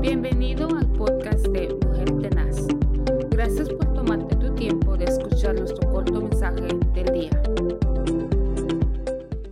Bienvenido al podcast de Mujer Tenaz. Gracias por tomarte tu tiempo de escuchar nuestro corto mensaje del día.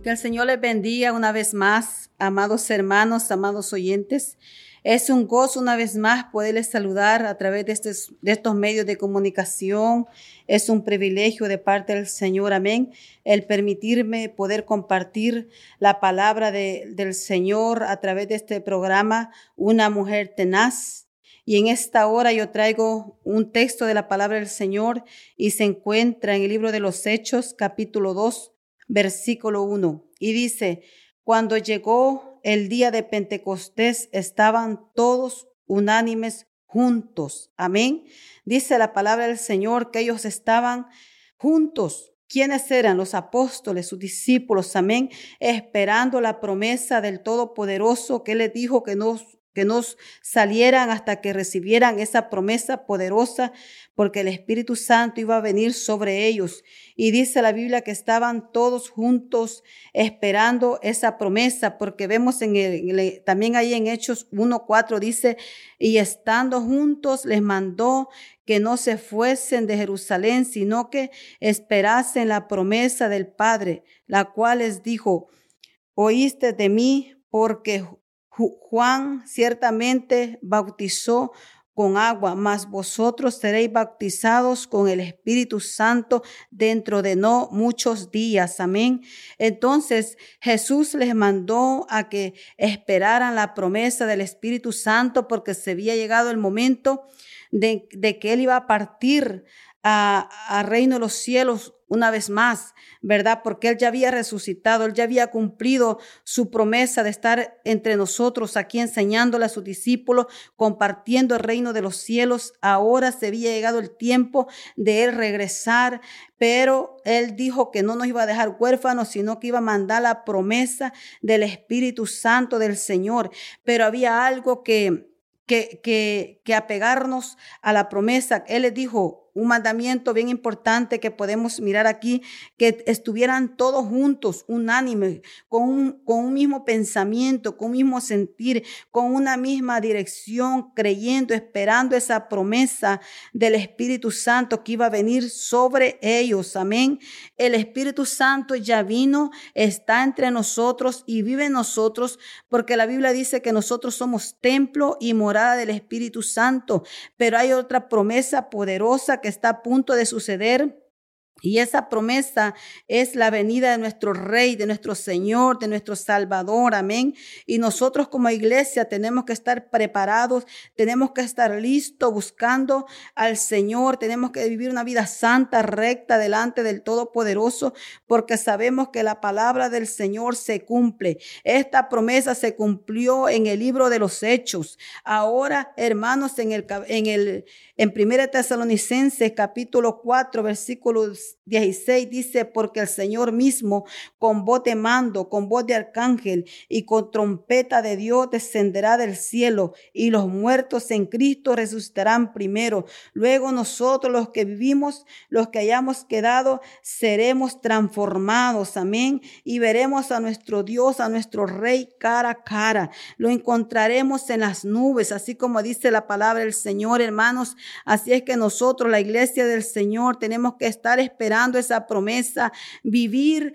El Señor les bendiga una vez más, amados hermanos, amados oyentes. Es un gozo una vez más poderles saludar a través de estos, de estos medios de comunicación. Es un privilegio de parte del Señor, amén, el permitirme poder compartir la palabra de, del Señor a través de este programa, Una mujer tenaz. Y en esta hora yo traigo un texto de la palabra del Señor y se encuentra en el libro de los Hechos, capítulo 2, versículo 1. Y dice, cuando llegó el día de Pentecostés estaban todos unánimes juntos. Amén. Dice la palabra del Señor que ellos estaban juntos. ¿Quiénes eran los apóstoles, sus discípulos? Amén. Esperando la promesa del Todopoderoso que les dijo que nos que nos salieran hasta que recibieran esa promesa poderosa, porque el Espíritu Santo iba a venir sobre ellos. Y dice la Biblia que estaban todos juntos esperando esa promesa, porque vemos en el, también ahí en Hechos 1.4 dice, y estando juntos les mandó que no se fuesen de Jerusalén, sino que esperasen la promesa del Padre, la cual les dijo, oíste de mí, porque Juan ciertamente bautizó con agua, mas vosotros seréis bautizados con el Espíritu Santo dentro de no muchos días. Amén. Entonces Jesús les mandó a que esperaran la promesa del Espíritu Santo porque se había llegado el momento de, que Él iba a partir a, reino de los cielos una vez más, ¿verdad? Porque Él ya había resucitado, Él ya había cumplido su promesa de estar entre nosotros aquí enseñándole a sus discípulos, compartiendo el reino de los cielos. Ahora se había llegado el tiempo de Él regresar, pero Él dijo que no nos iba a dejar huérfanos, sino que iba a mandar la promesa del Espíritu Santo del Señor. Pero había algo que, que, que, que apegarnos a la promesa. Él les dijo, un mandamiento bien importante que podemos mirar aquí, que estuvieran todos juntos, unánime, con un, con un mismo pensamiento, con un mismo sentir, con una misma dirección, creyendo, esperando esa promesa del Espíritu Santo que iba a venir sobre ellos. Amén. El Espíritu Santo ya vino, está entre nosotros y vive en nosotros, porque la Biblia dice que nosotros somos templo y morada del Espíritu Santo, pero hay otra promesa poderosa que está a punto de suceder y esa promesa es la venida de nuestro Rey, de nuestro Señor, de nuestro Salvador. Amén. Y nosotros como iglesia tenemos que estar preparados, tenemos que estar listos buscando al Señor, tenemos que vivir una vida santa, recta delante del Todopoderoso, porque sabemos que la palabra del Señor se cumple. Esta promesa se cumplió en el libro de los Hechos. Ahora, hermanos, en el en el en 1 Tesalonicenses capítulo 4, this 16 dice, porque el Señor mismo con voz de mando, con voz de arcángel y con trompeta de Dios descenderá del cielo y los muertos en Cristo resucitarán primero. Luego nosotros los que vivimos, los que hayamos quedado, seremos transformados. Amén. Y veremos a nuestro Dios, a nuestro Rey cara a cara. Lo encontraremos en las nubes, así como dice la palabra del Señor, hermanos. Así es que nosotros, la iglesia del Señor, tenemos que estar esperando esa promesa, vivir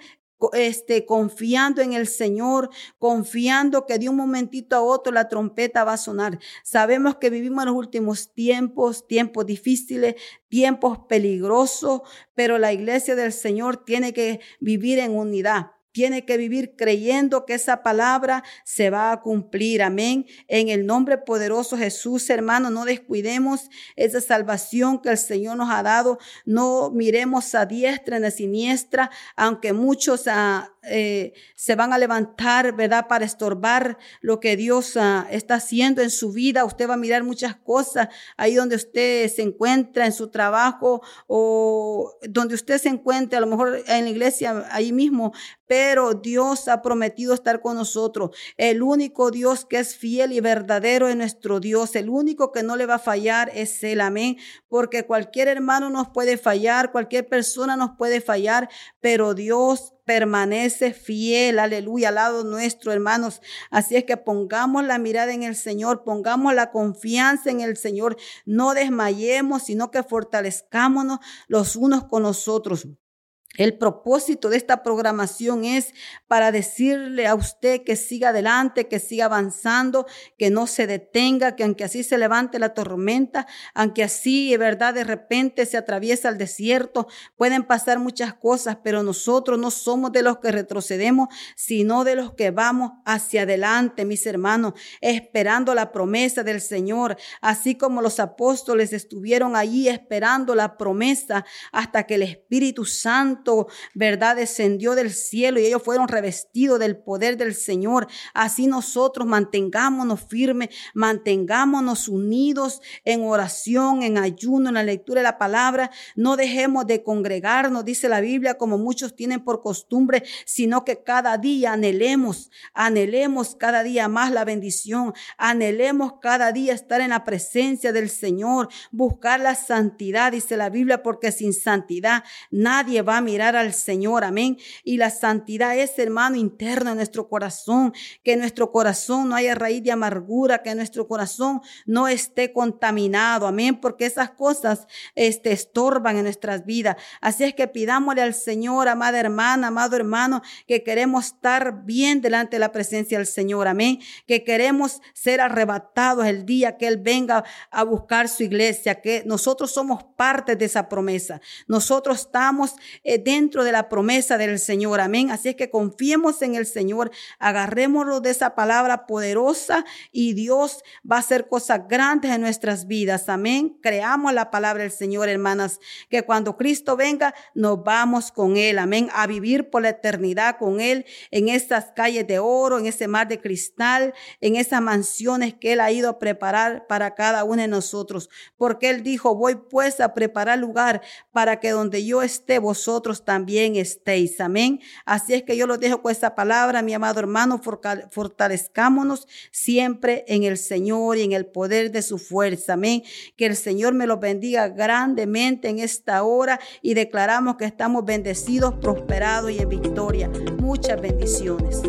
este, confiando en el Señor, confiando que de un momentito a otro la trompeta va a sonar. Sabemos que vivimos en los últimos tiempos, tiempos difíciles, tiempos peligrosos, pero la iglesia del Señor tiene que vivir en unidad tiene que vivir creyendo que esa palabra se va a cumplir. Amén. En el nombre poderoso Jesús, hermano, no descuidemos esa salvación que el Señor nos ha dado. No miremos a diestra ni a siniestra, aunque muchos ah, eh, se van a levantar, ¿verdad? Para estorbar lo que Dios ah, está haciendo en su vida. Usted va a mirar muchas cosas ahí donde usted se encuentra en su trabajo o donde usted se encuentre, a lo mejor en la iglesia, ahí mismo, pero Dios ha prometido estar con nosotros. El único Dios que es fiel y verdadero es nuestro Dios. El único que no le va a fallar es Él. Amén. Porque cualquier hermano nos puede fallar, cualquier persona nos puede fallar, pero Dios permanece fiel, aleluya, al lado nuestro, hermanos. Así es que pongamos la mirada en el Señor, pongamos la confianza en el Señor, no desmayemos, sino que fortalezcámonos los unos con los otros. El propósito de esta programación es para decirle a usted que siga adelante, que siga avanzando, que no se detenga, que aunque así se levante la tormenta, aunque así, de verdad, de repente se atraviesa el desierto, pueden pasar muchas cosas, pero nosotros no somos de los que retrocedemos, sino de los que vamos hacia adelante, mis hermanos, esperando la promesa del Señor, así como los apóstoles estuvieron allí esperando la promesa hasta que el Espíritu Santo ¿verdad? Descendió del cielo y ellos fueron revestidos del poder del Señor. Así nosotros mantengámonos firmes, mantengámonos unidos en oración, en ayuno, en la lectura de la palabra. No dejemos de congregarnos, dice la Biblia, como muchos tienen por costumbre, sino que cada día anhelemos, anhelemos cada día más la bendición, anhelemos cada día estar en la presencia del Señor, buscar la santidad, dice la Biblia, porque sin santidad nadie va a mirar mirar al Señor, amén. Y la santidad es, hermano, interno en nuestro corazón, que nuestro corazón no haya raíz de amargura, que nuestro corazón no esté contaminado, amén, porque esas cosas este, estorban en nuestras vidas. Así es que pidámosle al Señor, amada hermana, amado hermano, que queremos estar bien delante de la presencia del Señor, amén, que queremos ser arrebatados el día que Él venga a buscar su iglesia, que nosotros somos parte de esa promesa. Nosotros estamos eh, dentro de la promesa del Señor. Amén. Así es que confiemos en el Señor, agarrémonos de esa palabra poderosa y Dios va a hacer cosas grandes en nuestras vidas. Amén. Creamos la palabra del Señor, hermanas, que cuando Cristo venga, nos vamos con Él. Amén. A vivir por la eternidad con Él en estas calles de oro, en ese mar de cristal, en esas mansiones que Él ha ido a preparar para cada uno de nosotros. Porque Él dijo, voy pues a preparar lugar para que donde yo esté, vosotros también estéis. Amén. Así es que yo lo dejo con esa palabra, mi amado hermano, fortalezcámonos siempre en el Señor y en el poder de su fuerza. Amén. Que el Señor me lo bendiga grandemente en esta hora y declaramos que estamos bendecidos, prosperados y en victoria. Muchas bendiciones.